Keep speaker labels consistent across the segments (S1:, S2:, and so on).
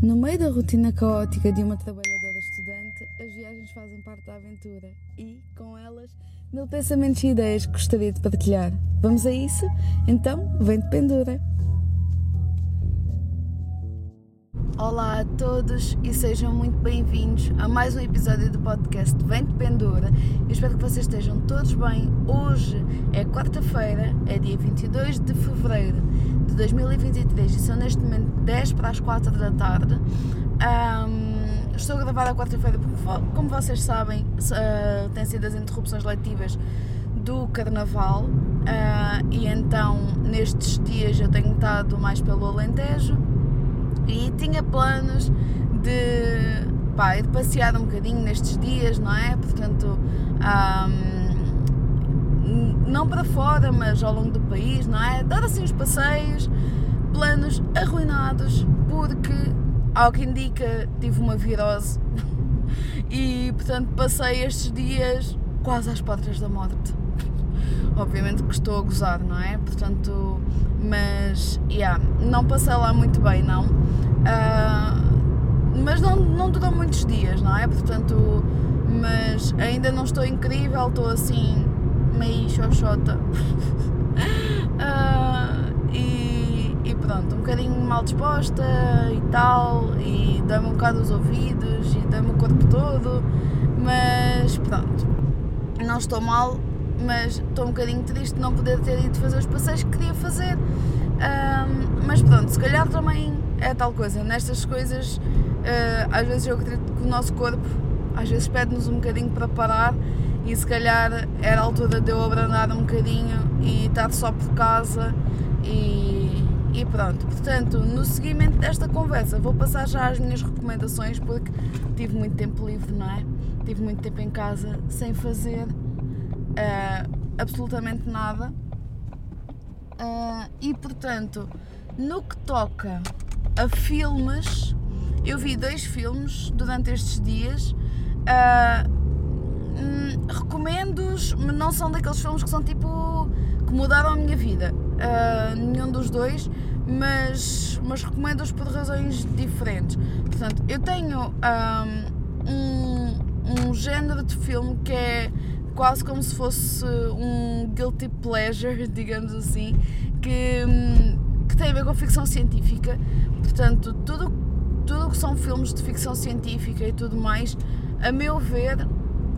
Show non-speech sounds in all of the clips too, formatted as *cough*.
S1: No meio da rotina caótica de uma trabalhadora estudante, as viagens fazem parte da aventura e, com elas, mil pensamentos e ideias que gostaria de partilhar. Vamos a isso? Então, vem de pendura! Olá a todos e sejam muito bem-vindos a mais um episódio do podcast Vem de Pendura. Eu espero que vocês estejam todos bem. Hoje é quarta-feira, é dia 22 de fevereiro de 2023 e são neste momento 10 para as 4 da tarde. Um, estou a gravar a quarta-feira porque, como vocês sabem, uh, têm sido as interrupções letivas do Carnaval uh, e então nestes dias eu tenho estado mais pelo Alentejo e tinha planos de, pá, de passear um bocadinho nestes dias, não é? Portanto, um, não para fora, mas ao longo do país, não é? Dar assim os passeios, planos arruinados, porque, ao que indica, tive uma virose *laughs* e, portanto, passei estes dias quase às portas da morte. Obviamente que estou a gozar, não é? Portanto, mas, yeah, não passei lá muito bem, não. Uh, mas não, não durou muitos dias, não é? Portanto, mas ainda não estou incrível, estou assim, meio xoxota. uh, *laughs* e, e pronto, um bocadinho mal disposta e tal, e dá-me um bocado os ouvidos e dá-me o corpo todo, mas pronto, não estou mal, mas estou um bocadinho triste de não poder ter ido fazer os passeios que queria fazer. Um, mas pronto, se calhar também é tal coisa. Nestas coisas, uh, às vezes eu acredito que o nosso corpo às vezes pede-nos um bocadinho para parar e se calhar era a altura de eu abrandar um bocadinho e estar só por casa e, e pronto. Portanto, no seguimento desta conversa, vou passar já as minhas recomendações porque tive muito tempo livre, não é? Tive muito tempo em casa sem fazer uh, absolutamente nada. Uh, e portanto, no que toca a filmes, eu vi dois filmes durante estes dias. Uh, hum, Recomendo-os, mas não são daqueles filmes que são tipo. que mudaram a minha vida. Uh, nenhum dos dois, mas, mas recomendo-os por razões diferentes. Portanto, eu tenho um, um género de filme que é quase como se fosse um guilty pleasure, *laughs* digamos assim, que, que tem a ver com ficção científica. Portanto, tudo tudo que são filmes de ficção científica e tudo mais, a meu ver,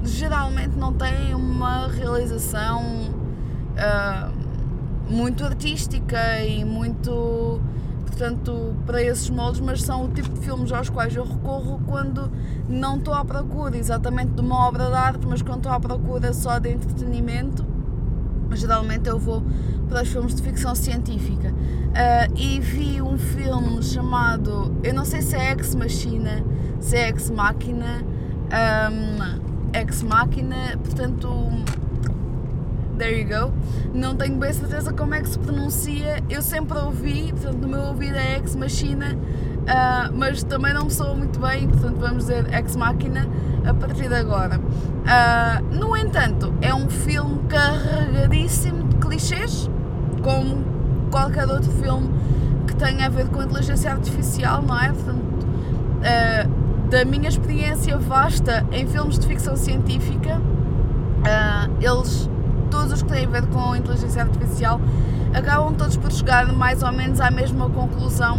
S1: geralmente não têm uma realização uh, muito artística e muito portanto, para esses moldes, mas são o tipo de filmes aos quais eu recorro quando não estou à procura exatamente de uma obra de arte, mas quando estou à procura só de entretenimento. Geralmente eu vou para os filmes de ficção científica. Uh, e vi um filme chamado, eu não sei se é Ex Machina, se é Ex Machina, um, Ex Machina, portanto there you go. Não tenho bem certeza como é que se pronuncia. Eu sempre ouvi, portanto, no meu ouvido é Ex Machina, uh, mas também não me soa muito bem, portanto, vamos dizer Ex Machina a partir de agora. Uh, no entanto, é um filme carregadíssimo de clichês, como qualquer outro filme que tenha a ver com inteligência artificial, não é? Portanto, uh, da minha experiência vasta em filmes de ficção científica, eles todos os que têm a ver com inteligência artificial acabam todos por chegar mais ou menos à mesma conclusão.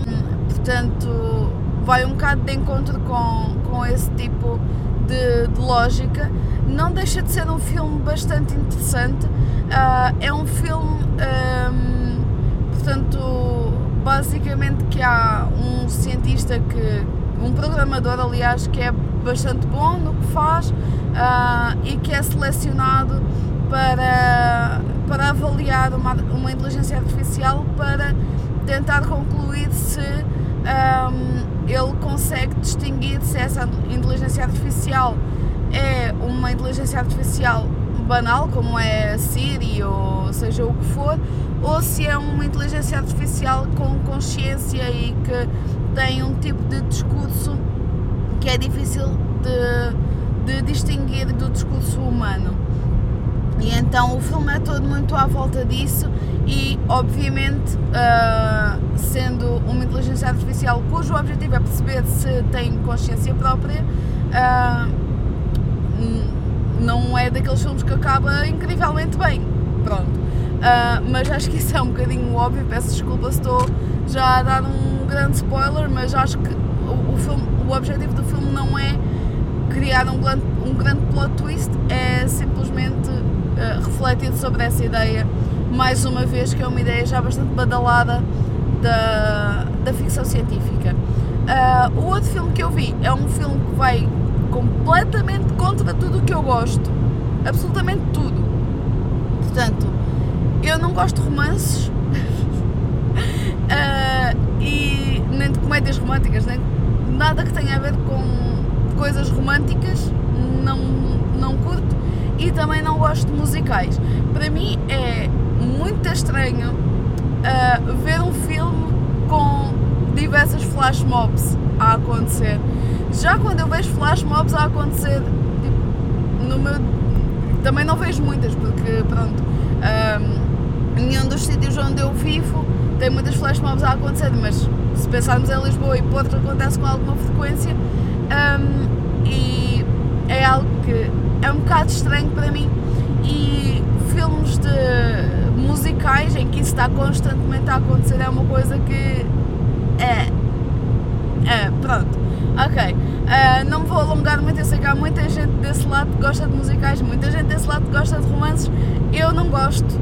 S1: Portanto, vai um bocado de encontro com, com esse tipo de, de lógica. Não deixa de ser um filme bastante interessante. Uh, é um filme, um, portanto, basicamente que há um cientista que, um programador, aliás, que é bastante bom no que faz uh, e que é selecionado para, para avaliar uma, uma inteligência artificial para tentar concluir se um, ele consegue distinguir se essa inteligência artificial é uma inteligência artificial banal, como é a Siri ou seja o que for, ou se é uma inteligência artificial com consciência e que tem um tipo de discurso que é difícil de, de distinguir do discurso humano. E então o filme é todo muito à volta disso e obviamente uh, sendo uma inteligência artificial cujo objetivo é perceber se tem consciência própria, uh, não é daqueles filmes que acaba incrivelmente bem. Pronto. Uh, mas acho que isso é um bocadinho óbvio, peço desculpa se estou já a dar um grande spoiler, mas acho que o, o, filme, o objetivo do filme não é criar um grande, um grande plot twist, é simplesmente uh, refletir sobre essa ideia, mais uma vez, que é uma ideia já bastante badalada da, da ficção científica. Uh, o outro filme que eu vi é um filme que vai completamente contra tudo o que eu gosto, absolutamente tudo. Portanto, eu não gosto de romances uh, *laughs* nem de comédias românticas, nem nada que tenha a ver com coisas românticas, não, não curto e também não gosto de musicais. Para mim é muito estranho uh, ver um filme com diversas flash mobs a acontecer. Já quando eu vejo flash mobs a acontecer, tipo, no meu. Também não vejo muitas, porque pronto. Um, nenhum dos sítios onde eu vivo tem muitas flash mobs a acontecer, mas se pensarmos em Lisboa e Porto acontece com alguma frequência um, e é algo que é um bocado estranho para mim e filmes de musicais em que isso está constantemente a acontecer é uma coisa que é, é pronto Ok, uh, não me vou alongar muito, eu sei que há muita gente desse lado que gosta de musicais, muita gente desse lado que gosta de romances. Eu não gosto,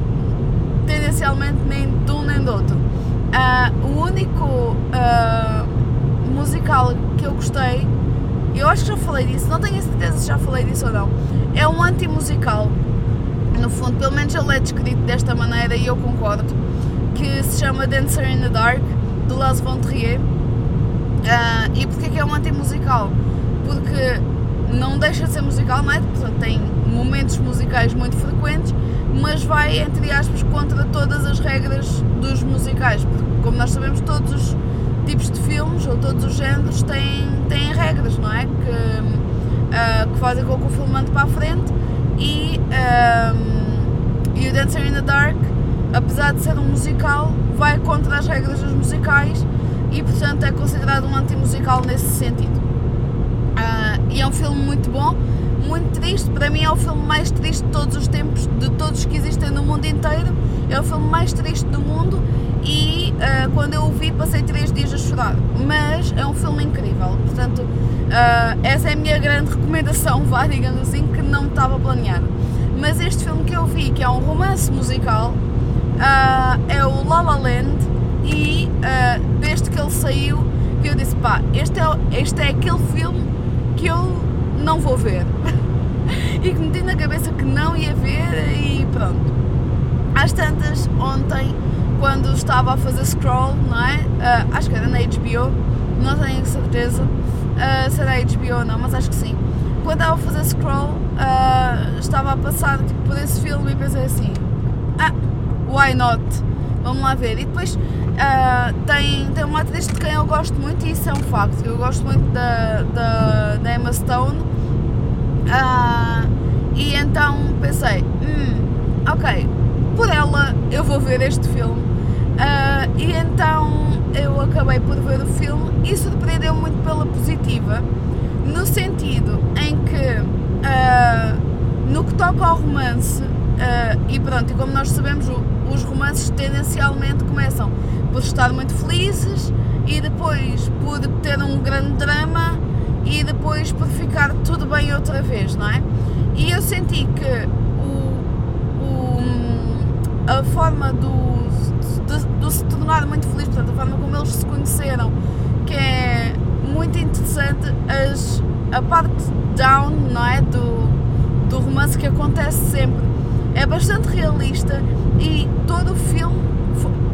S1: tendencialmente, nem de um nem do outro. Uh, o único uh, musical que eu gostei, eu acho que já falei disso, não tenho certeza se já falei disso ou não, é um anti-musical. No fundo, pelo menos ele é descrito desta maneira e eu concordo, que se chama Dancer in the Dark, de Las von Trier Uh, e porquê que é um anti-musical? Porque não deixa de ser musical, não é? Portanto, tem momentos musicais muito frequentes, mas vai, entre aspas, contra todas as regras dos musicais. Porque, como nós sabemos, todos os tipos de filmes ou todos os géneros têm, têm regras, não é? Que, uh, que fazem com que o filme ande para a frente e, um, e o Dancer in the Dark, apesar de ser um musical, vai contra as regras dos musicais e portanto é considerado um anti-musical nesse sentido. Uh, e é um filme muito bom, muito triste, para mim é o filme mais triste de todos os tempos, de todos que existem no mundo inteiro, é o filme mais triste do mundo e uh, quando eu o vi passei três dias a chorar, mas é um filme incrível, portanto uh, essa é a minha grande recomendação, vá, digamos assim, que não estava planeada. Mas este filme que eu vi, que é um romance musical, é o La La Land, e uh, desde que ele saiu que eu disse, pá, este é, este é aquele filme que eu não vou ver. *laughs* e que meti na cabeça que não ia ver e pronto. Às tantas, ontem, quando estava a fazer scroll, não é? Uh, acho que era na HBO, não tenho certeza uh, se era HBO ou não, mas acho que sim. Quando estava a fazer scroll, uh, estava a passar tipo, por esse filme e pensei assim, ah, why not? Vamos lá ver. E depois Uh, tem, tem uma atriz de quem eu gosto muito e isso é um facto. Eu gosto muito da, da, da Emma Stone. Uh, e então pensei, hum, ok, por ela eu vou ver este filme. Uh, e então eu acabei por ver o filme e surpreendeu muito pela positiva, no sentido em que no que toca ao romance, e pronto, e como nós sabemos, os romances tendencialmente começam por estar muito felizes e depois por ter um grande drama e depois por ficar tudo bem outra vez, não é? E eu senti que o, o a forma do, de, de, se tornar muito feliz, portanto, a forma como eles se conheceram, que é muito interessante, as, a parte down, não é? Do, do romance que acontece sempre é bastante realista e todo o filme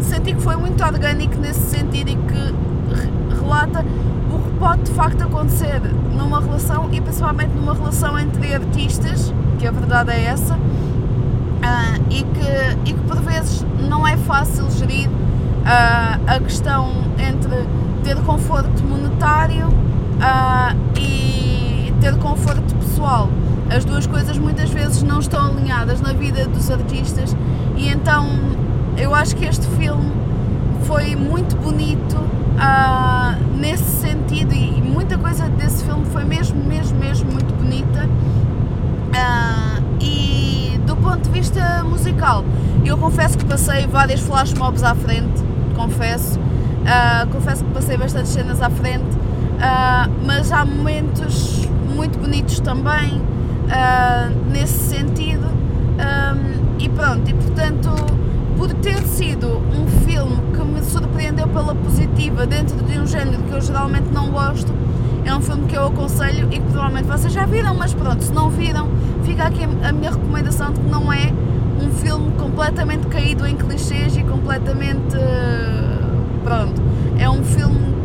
S1: senti que foi muito orgânico nesse sentido e que relata pode de facto acontecer numa relação e principalmente numa relação entre artistas, que a verdade é essa, uh, e, que, e que por vezes não é fácil gerir uh, a questão entre ter conforto monetário uh, e ter conforto pessoal. As duas coisas muitas vezes não estão alinhadas na vida dos artistas e então eu acho que este filme foi muito bonito coisa desse filme foi mesmo, mesmo, mesmo muito bonita. Uh, e do ponto de vista musical, eu confesso que passei várias flash mobs à frente, confesso. Uh, confesso que passei bastantes cenas à frente, uh, mas há momentos muito bonitos também nesse sentido. Um, e pronto, e portanto, por ter sido um filme surpreendeu pela positiva dentro de um género que eu geralmente não gosto, é um filme que eu aconselho e que provavelmente vocês já viram, mas pronto, se não viram, fica aqui a minha recomendação de que não é um filme completamente caído em clichês e completamente. Pronto. É um filme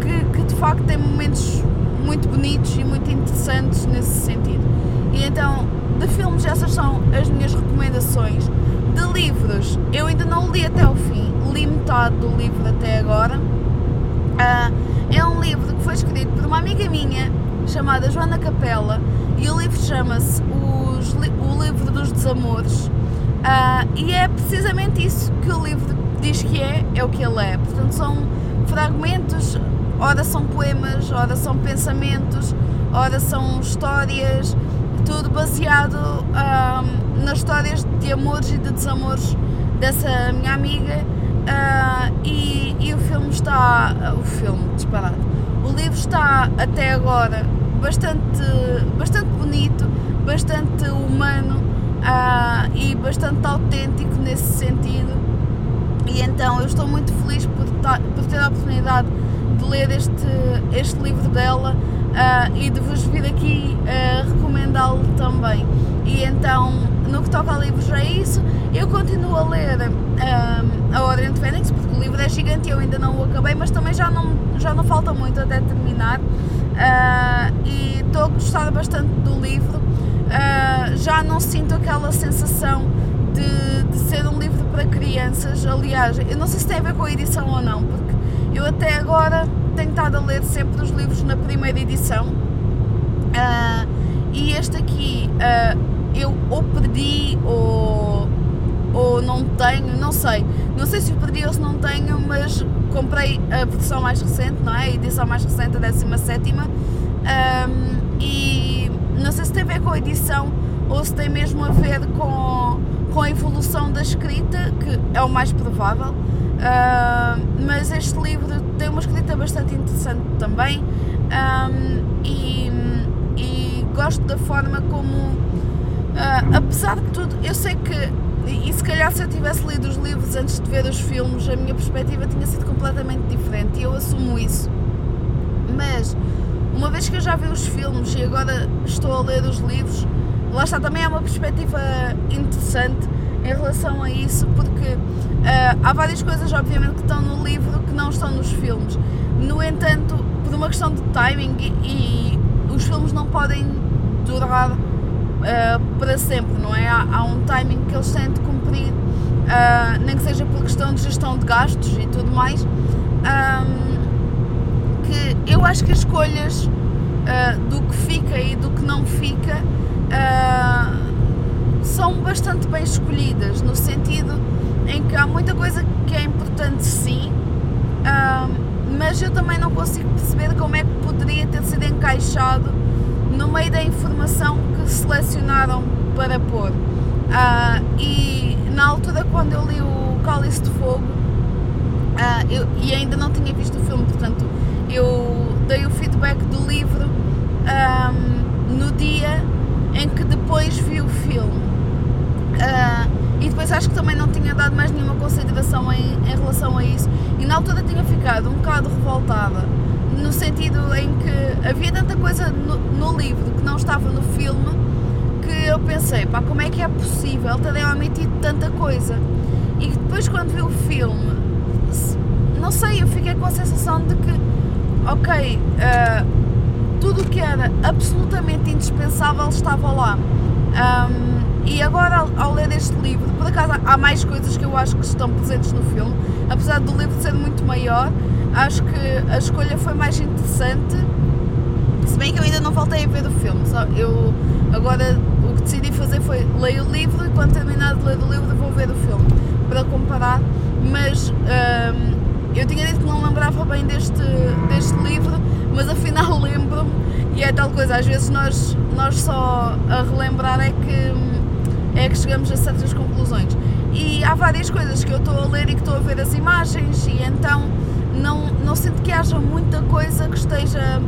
S1: que, que de facto tem momentos muito bonitos e muito interessantes nesse sentido. E então, de filmes, essas são as minhas recomendações. De livros, eu ainda não li até o fim, li metade do livro até agora. Uh, é um livro que foi escrito por uma amiga minha chamada Joana Capela e o livro chama-se O Livro dos Desamores. Uh, e é precisamente isso que o livro diz que é, é o que ele é. Portanto, são fragmentos, ora são poemas, ora são pensamentos, ora são histórias, tudo baseado uh, nas histórias de amores e de desamores dessa minha amiga. Uh, e, e, o filme está. o filme, disparado. O livro está até agora bastante, bastante bonito, bastante humano uh, e bastante autêntico nesse sentido. E então eu estou muito feliz por, por ter a oportunidade de ler este, este livro dela uh, e de vos vir aqui recomendá-lo também. E então, no que toca a livros, é isso. Eu continuo a ler A Ordem de Fênix, porque o livro é gigante e eu ainda não o acabei, mas também já não, já não falta muito até terminar. e estou a gostar bastante do livro uh, já não sinto aquela sensação de, de, ser um livro para crianças. Aliás, eu não sei se tem a ver com a edição ou não, porque eu até agora tenho estado a ler sempre os livros na primeira edição uh, e este aqui uh, eu ou perdi ou, ou não tenho, não sei. Não sei se o perdi ou se não tenho, mas comprei a versão mais recente, não é? A edição mais recente, a 17 um, e não sei se tem a ver com a edição ou se tem mesmo a ver com, com a evolução da escrita, que é o mais provável. Uh, mas este livro tem uma escrita bastante interessante também um, e, e, gosto da forma como, uh, apesar de tudo, eu sei que, e se calhar se eu tivesse lido os livros antes de ver os filmes, a minha perspectiva tinha sido completamente diferente e eu assumo isso. Mas uma vez que eu já vi os filmes e agora estou a ler os livros, lá está, também é uma perspectiva interessante em relação a isso, porque uh, há várias coisas, obviamente, que estão no livro que não estão nos filmes. No entanto, por uma questão de timing, e, e os filmes não podem durar uh, para sempre, não é? Há, há, um timing que eles têm de cumprir, uh, nem que seja por questão de gestão de gastos e tudo mais. Um, que eu acho que as escolhas uh, do que fica e do que não fica são bastante bem escolhidas, no sentido em que há muita coisa que é importante sim, mas eu também não consigo perceber como é que poderia ter sido encaixado no meio da informação que selecionaram para pôr. e na altura quando eu li o Cálice de Fogo, eu, e ainda não tinha visto o filme, portanto eu dei o feedback do livro um, no dia em que depois vi o filme. Uh, e depois acho que também não tinha dado mais nenhuma consideração em, em relação a isso. E na altura tinha ficado um bocado revoltada, no sentido em que havia tanta coisa no, no livro que não estava no filme que eu pensei, pá, como é que é possível terem omitido tanta coisa? E depois quando vi o filme, não sei, eu fiquei com a sensação de que ok, uh, tudo o que era absolutamente indispensável estava lá. Um, e agora, ao, ao, ler este livro, por acaso há mais coisas que eu acho que estão presentes no filme, apesar do livro ser muito maior, acho que a escolha foi mais interessante. Se bem que eu ainda não voltei a ver o filme, só eu agora o que decidi fazer foi ler o livro e quando terminar de ler o livro vou ver o filme para comparar. Mas um, eu tinha dito que não lembrava bem deste, deste livro, mas afinal *laughs* lembro-me e é tal coisa, às vezes nós, nós só a relembrar é que, é que chegamos a certas conclusões. E há várias coisas que eu estou a ler e que estou a ver as imagens e então não, não sinto que haja muita coisa que esteja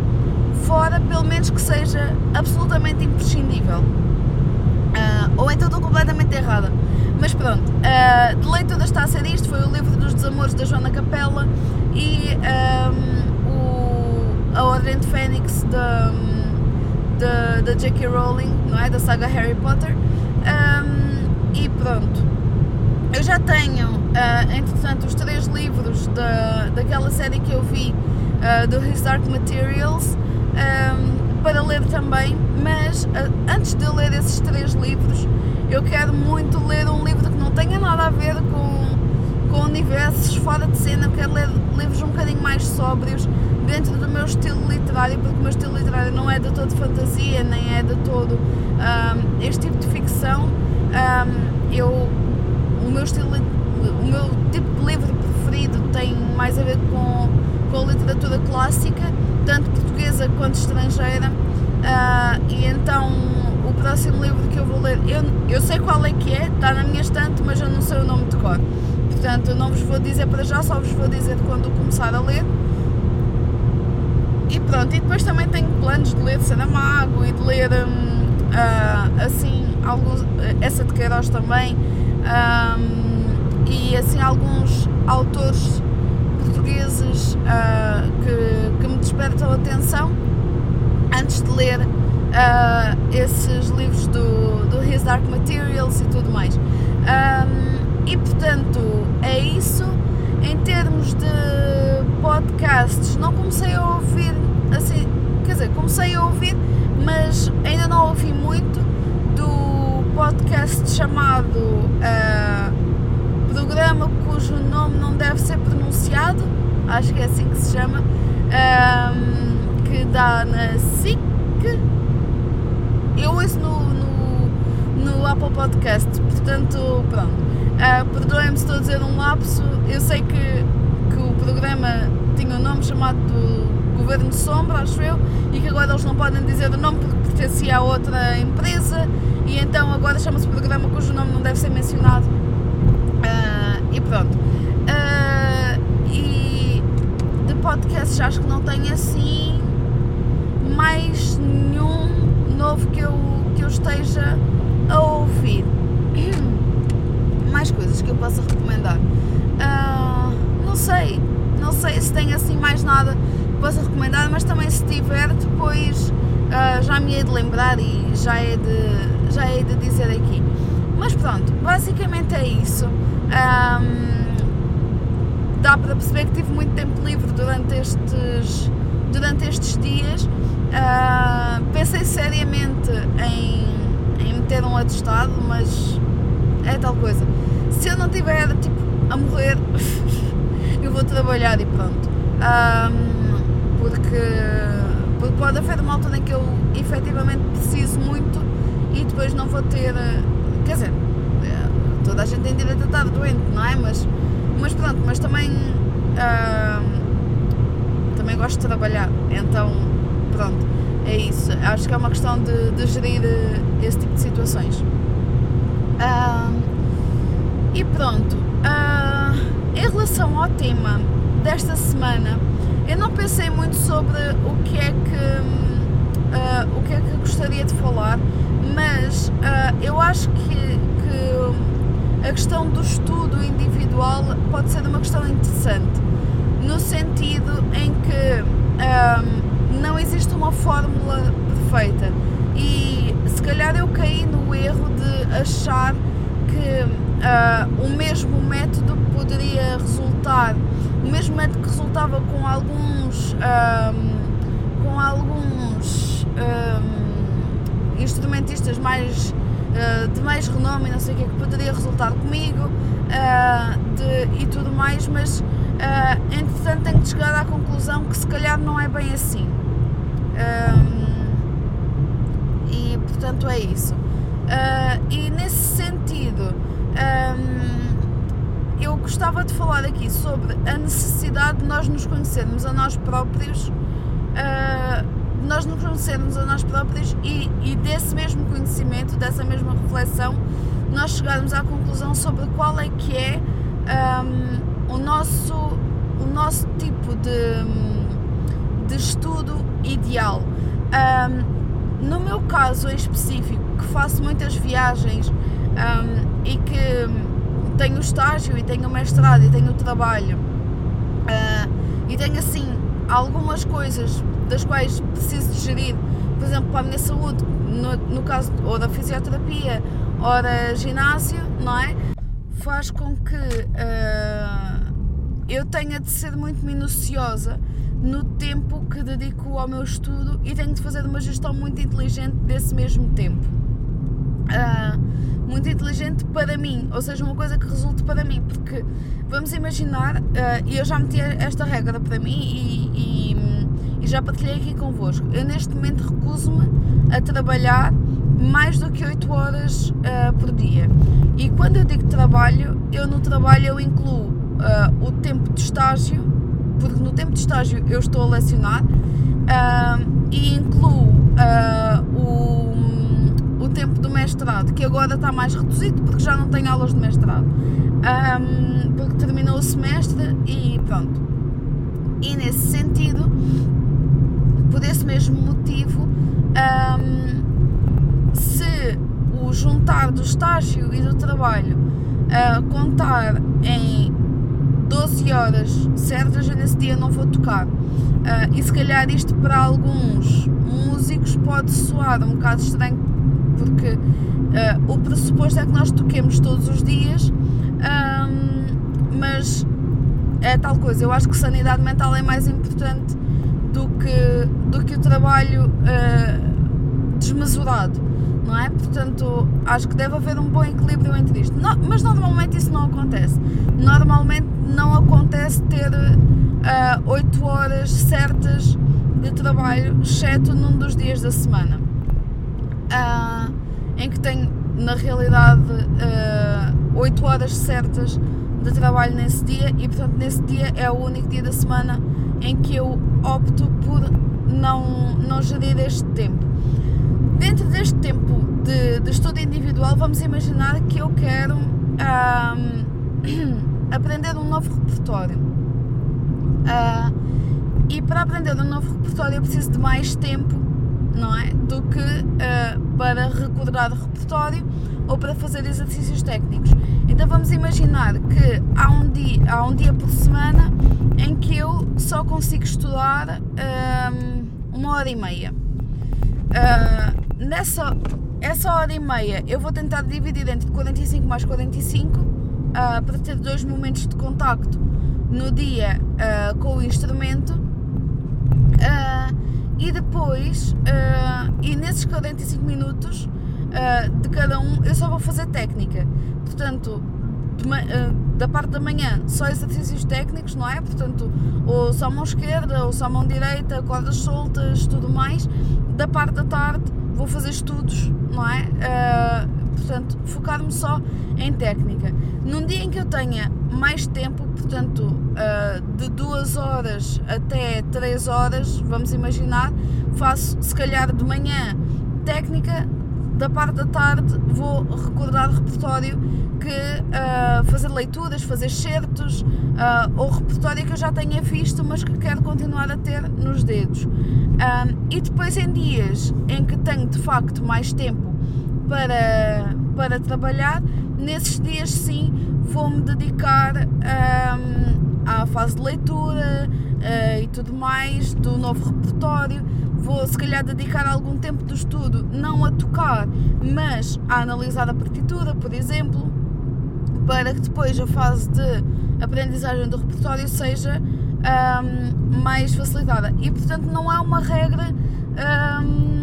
S1: fora, pelo menos que seja absolutamente imprescindível. Uh, ou então estou completamente errada. Mas pronto, uh, de leituras está a ser isto, foi o livro dos desamores da Joana Capella e um, o, a Ordem de Fênix da, da, da J.K. Rowling, não é? Da saga Harry Potter. Um, e pronto. Eu já tenho, uh, entretanto, os três livros da, daquela série que eu vi uh, do His Dark Materials um, para ler também, mas uh, antes de ler esses três livros, eu quero muito ler um livro que não tenha nada a ver com, com universos fora de cena, eu quero ler livros um bocadinho mais sóbrios dentro do meu estilo literário, porque o meu estilo literário não é de todo fantasia, nem é de todo um, este tipo de ficção. Um, eu, o meu estilo, o meu tipo de livro preferido tem mais a ver com, com a literatura clássica, tanto portuguesa quanto estrangeira, uh, e então o próximo livro que eu vou ler, eu, eu sei qual é que é, está na minha estante, mas eu não sei o nome de cor. Portanto, eu não vos vou dizer para já, só vos vou dizer quando começar a ler. E pronto, e depois também tenho planos de ler Saramago e de ler um, uh, assim alguns, essa de Queiroz também um, e assim alguns autores portugueses uh, que, que me despertam a atenção antes de ler uh, esses livros do, do His Dark Materials e tudo mais. Um, e portanto é isso. Em termos de podcasts, não comecei a ouvir assim, quer dizer, comecei a ouvir, mas ainda não ouvi muito do podcast chamado uh, Programa cujo nome não deve ser pronunciado, acho que é assim que se chama, um, que dá na SIC. Eu ouço no, no, no Apple Podcast, portanto, pronto. Uh, Perdoem-me se estou a dizer um lapso, eu sei que, que o programa tinha um nome chamado Governo de Sombra, acho eu, e que agora eles não podem dizer o nome porque pertencia a outra empresa, e então agora chama-se programa cujo nome não deve ser mencionado. E pronto. Uh, e de podcasts acho que não tenho assim mais nenhum novo que eu, que eu esteja a ouvir. *clears throat* Mais coisas que eu possa recomendar. Uh, não sei, não sei se tem assim mais nada posso recomendar, mas também se tiver depois uh, já me hei de lembrar e já é de, já é de dizer aqui. Mas pronto, basicamente é isso. Um, dá para perceber que tive muito tempo livre durante estes, durante estes dias. Uh, pensei seriamente em, em meter um atestado, mas é tal coisa. Se eu não tiver tipo a morrer, *laughs* eu vou trabalhar e pronto. Um, porque, porque pode haver uma altura em que eu efetivamente preciso muito e depois não vou ter. Quer dizer, toda a gente tem direito a estar doente, não é? Mas, mas pronto, mas também. Uh, também gosto de trabalhar, então pronto, é isso. Acho que é uma questão de, de gerir esse tipo de situações. Uh, e pronto, uh, em relação ao tema desta semana, eu não pensei muito sobre o que é que, uh, o que, é que gostaria de falar, mas uh, eu acho que, que a questão do estudo individual pode ser uma questão interessante, no sentido em que um, não existe uma fórmula perfeita. E se calhar eu caí no erro de achar que uh, o mesmo método poderia resultar o mesmo método que resultava com alguns um, com alguns um, instrumentistas mais uh, de mais renome não sei o que que poderia resultar comigo uh, de, e tudo mais, mas uh, entretanto tenho de chegar à conclusão que se calhar não é bem assim. Um, e portanto é isso. E nesse sentido um, eu gostava de falar aqui sobre a necessidade de nós nos conhecermos a nós próprios uh, nós nos conhecermos a nós próprios e, e desse mesmo conhecimento, dessa mesma reflexão, nós chegarmos à conclusão sobre qual é que é um, o, nosso, o nosso tipo de, de estudo ideal. Um, no meu caso em específico, que faço muitas viagens um, e que tenho estágio e tenho mestrado e tenho trabalho uh, e tenho assim algumas coisas das quais preciso de gerir, por exemplo, para a minha saúde, no, no caso ou da fisioterapia ou da ginásio, não é? Faz com que uh, eu tenha de ser muito minuciosa no tempo que dedico ao meu estudo e tenho de fazer uma gestão muito inteligente desse mesmo tempo. Uh, muito inteligente para mim, ou seja, uma coisa que resulte para mim, porque vamos imaginar, uh, e eu já meti esta regra para mim e, e, e já partilhei aqui convosco, eu neste momento recuso-me a trabalhar mais do que 8 horas uh, por dia. E quando eu digo trabalho, eu no trabalho eu incluo uh, o tempo de estágio, porque no tempo de estágio eu estou a lecionar, uh, e incluo tempo do mestrado, que agora está mais reduzido porque já não tenho aulas de mestrado. Um, porque terminou o semestre e pronto. E nesse sentido, por esse mesmo motivo, um, se o juntar do estágio e do trabalho uh, contar em 12 horas certas, eu nesse dia não vou tocar. Uh, e se calhar isto para alguns músicos pode soar um bocado estranho porque uh, o pressuposto é que nós toquemos todos os dias, um, mas é tal coisa. Eu acho que sanidade mental é mais importante do que, do que o trabalho uh, desmesurado, não é? Portanto, acho que deve haver um bom equilíbrio entre isto. mas normalmente isso não acontece. Normalmente não acontece ter uh, 8 horas certas de trabalho, exceto num dos dias da semana. Uh, em que tenho, na realidade, uh, ah, 8 horas certas de trabalho nesse dia e, portanto, nesse dia é o único dia da semana em que eu opto por não, não gerir este tempo. Dentro deste tempo de, de estudo individual, vamos imaginar que eu quero *clears throat* aprender um novo repertório. Uh, e para aprender um novo repertório eu preciso de mais tempo não é? Do que uh, para o repertório ou para fazer exercícios técnicos. Então vamos imaginar que há um dia, há um dia por semana em que eu só consigo estudar uh, uma hora e meia. Uh, nessa essa hora e meia eu vou tentar dividir entre 45 mais 45 uh, para ter dois momentos de contacto no dia uh, com o instrumento. Uh, e depois, uh, e nesses 45 minutos uh, de cada um, eu só vou fazer técnica. Portanto, de, uh, da parte da manhã, só exercícios técnicos, não é? Portanto, ou só mão esquerda, ou só mão direita, cordas soltas, tudo mais. Da parte da tarde, vou fazer estudos, não é? Portanto, focar-me só em técnica. Num dia em que eu tenha mais tempo, portanto, uh, de 2 horas até 3 horas, vamos imaginar, faço se calhar de manhã técnica, da parte da tarde vou recordar repertório que uh, fazer leituras, fazer certos uh, ou repertório que eu já tenha visto, mas que quero continuar a ter nos dedos. e depois em dias em que tenho de facto mais tempo para, para trabalhar, nesses dias sim vou-me dedicar um, à fase de leitura uh, e tudo mais do novo repertório. Vou se calhar dedicar algum tempo do estudo não a tocar, mas a analisar a partitura, por exemplo, para que depois a fase de aprendizagem do repertório seja um, mais facilitada. E portanto não é uma regra um,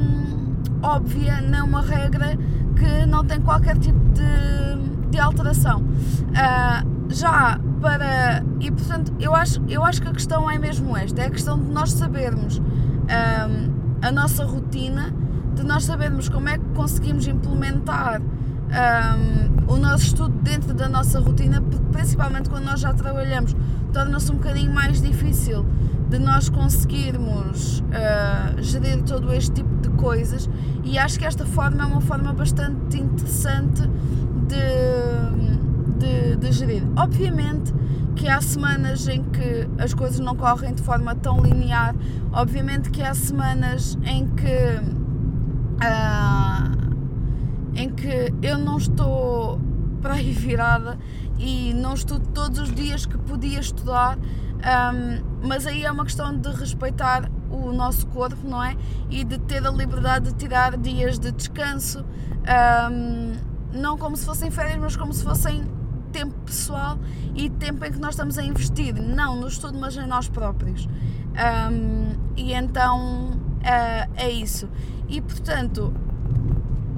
S1: óbvia, não é uma regra que não tem qualquer tipo de, de alteração. Uh, já para. E portanto, eu acho, eu acho que a questão é mesmo esta: é a questão de nós sabermos um, a nossa rotina, de nós sabermos como é que conseguimos implementar um, o nosso estudo dentro da nossa rotina, principalmente quando nós já trabalhamos, torna-se um bocadinho mais difícil de nós conseguirmos uh, gerir todo este tipo de coisas e acho que esta forma é uma forma bastante interessante de, de, de gerir. Obviamente que há semanas em que as coisas não correm de forma tão linear, obviamente que há semanas em que uh, em que eu não estou para aí virada e não estudo todos os dias que podia estudar, um, mas aí é uma questão de respeitar o nosso corpo, não é? E de ter a liberdade de tirar dias de descanso, um, não como se fossem férias, mas como se fossem tempo pessoal e tempo em que nós estamos a investir, não no estudo, mas em nós próprios. Um, e então uh, é isso. E portanto,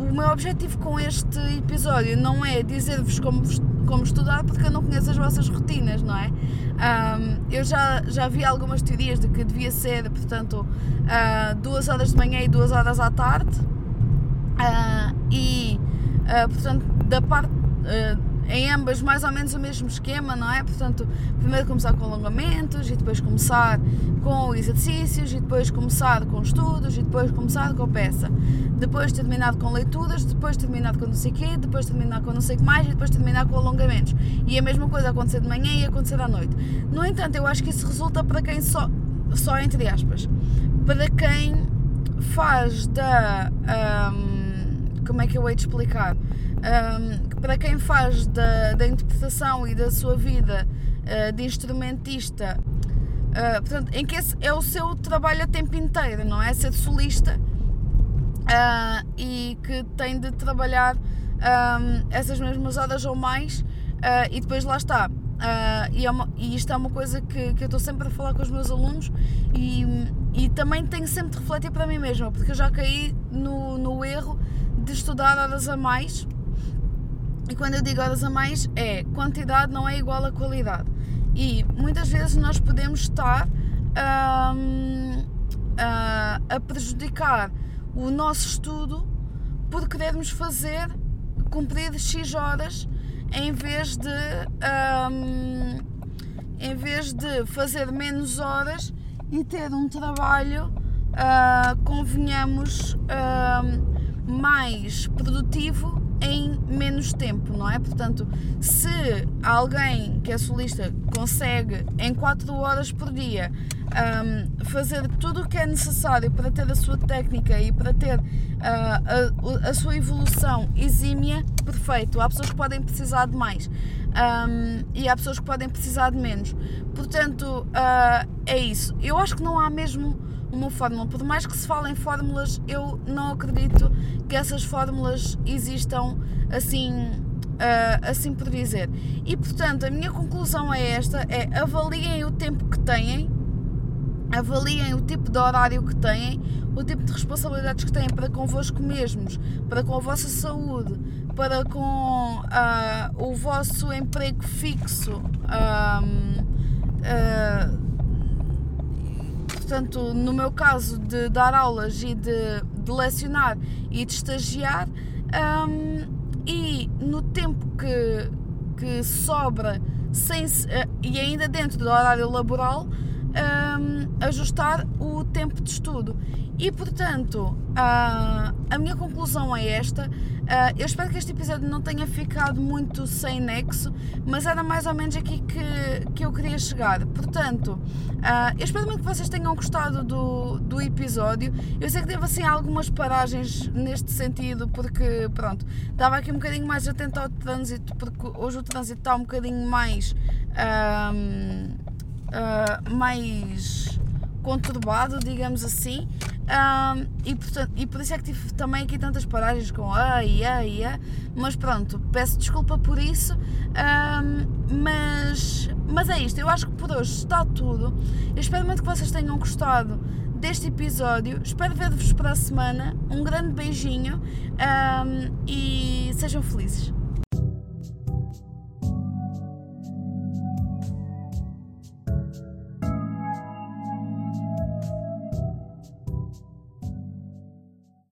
S1: o meu objetivo com este episódio não é dizer-vos como, como estudar, porque eu não conheço as vossas rotinas, não é? Um, eu já, já vi algumas teorias de que devia ser, portanto, uh, duas horas de manhã e duas horas à tarde, uh, e, uh, portanto, da parte em ambas mais ou menos o mesmo esquema, não é? Portanto, primeiro começar com alongamentos e depois começar com exercícios e depois começar com estudos e depois começar com peça. Depois terminar com leituras, depois terminar com não sei o quê, depois terminar com não sei o que mais e depois terminar com alongamentos. E a mesma coisa acontecer de manhã e acontecer à noite. No entanto, eu acho que isso resulta para quem só, só entre aspas, para quem faz da. Um, como é que eu hei de explicar? Um, para quem faz da, da, interpretação e da sua vida uh, de instrumentista, uh, portanto, em que esse é o seu trabalho a tempo inteiro, não é? Ser solista uh, e que tem de trabalhar um, essas mesmas horas ou mais, e depois lá está. e, é uma, e isto é uma coisa que, que eu estou sempre a falar com os meus alunos e, e também tenho sempre de refletir para mim mesma, porque eu já caí no, no erro de estudar horas a mais e quando eu digo horas a mais, é quantidade não é igual a qualidade. E muitas vezes nós podemos estar um, a prejudicar o nosso estudo por querermos fazer, cumprir X horas em vez de, um, em vez de fazer menos horas e ter um trabalho, uh, convenhamos, uh, mais produtivo menos tempo, não é? Portanto, se alguém que é solista consegue em 4 horas por dia um, fazer tudo o que é necessário para ter a sua técnica e para ter uh, a, a, sua evolução exímia, perfeito. Há pessoas que podem precisar de mais um, e há pessoas que podem precisar de menos. Portanto, uh, é isso. Eu acho que não há mesmo uma fórmula. Por mais que se fale em fórmulas, eu não acredito que essas fórmulas existam assim, uh, assim por dizer. E portanto, a minha conclusão é esta: é avaliem o tempo que têm, avaliem o tipo de horário que têm, o tipo de responsabilidades que têm para convosco mesmos, para com a vossa saúde, para com uh, o vosso emprego fixo. Um, uh, portanto, no meu caso de dar aulas e de, de lecionar e de estagiar, um, e no tempo que, que sobra sem, uh, e ainda dentro do horário laboral, um, ajustar o tempo de estudo. E portanto, uh, a minha conclusão é esta. Uh, eu espero que este episódio não tenha ficado muito sem nexo, mas era mais ou menos aqui que, que eu queria chegar. Portanto, uh, eu espero muito que vocês tenham gostado do, do episódio. Eu sei que teve assim algumas paragens neste sentido, porque pronto, estava aqui um bocadinho mais atento ao trânsito, porque hoje o trânsito está um bocadinho mais. Mais conturbado, digamos assim. Um, e, portanto, e por isso é que tive também aqui tantas paragens com a e a e a, mas pronto, peço desculpa por isso, um, mas, mas é isto, eu acho que por hoje está tudo. Eu espero muito que vocês tenham gostado deste episódio, espero ver-vos para a semana. Um grande beijinho um, e sejam felizes.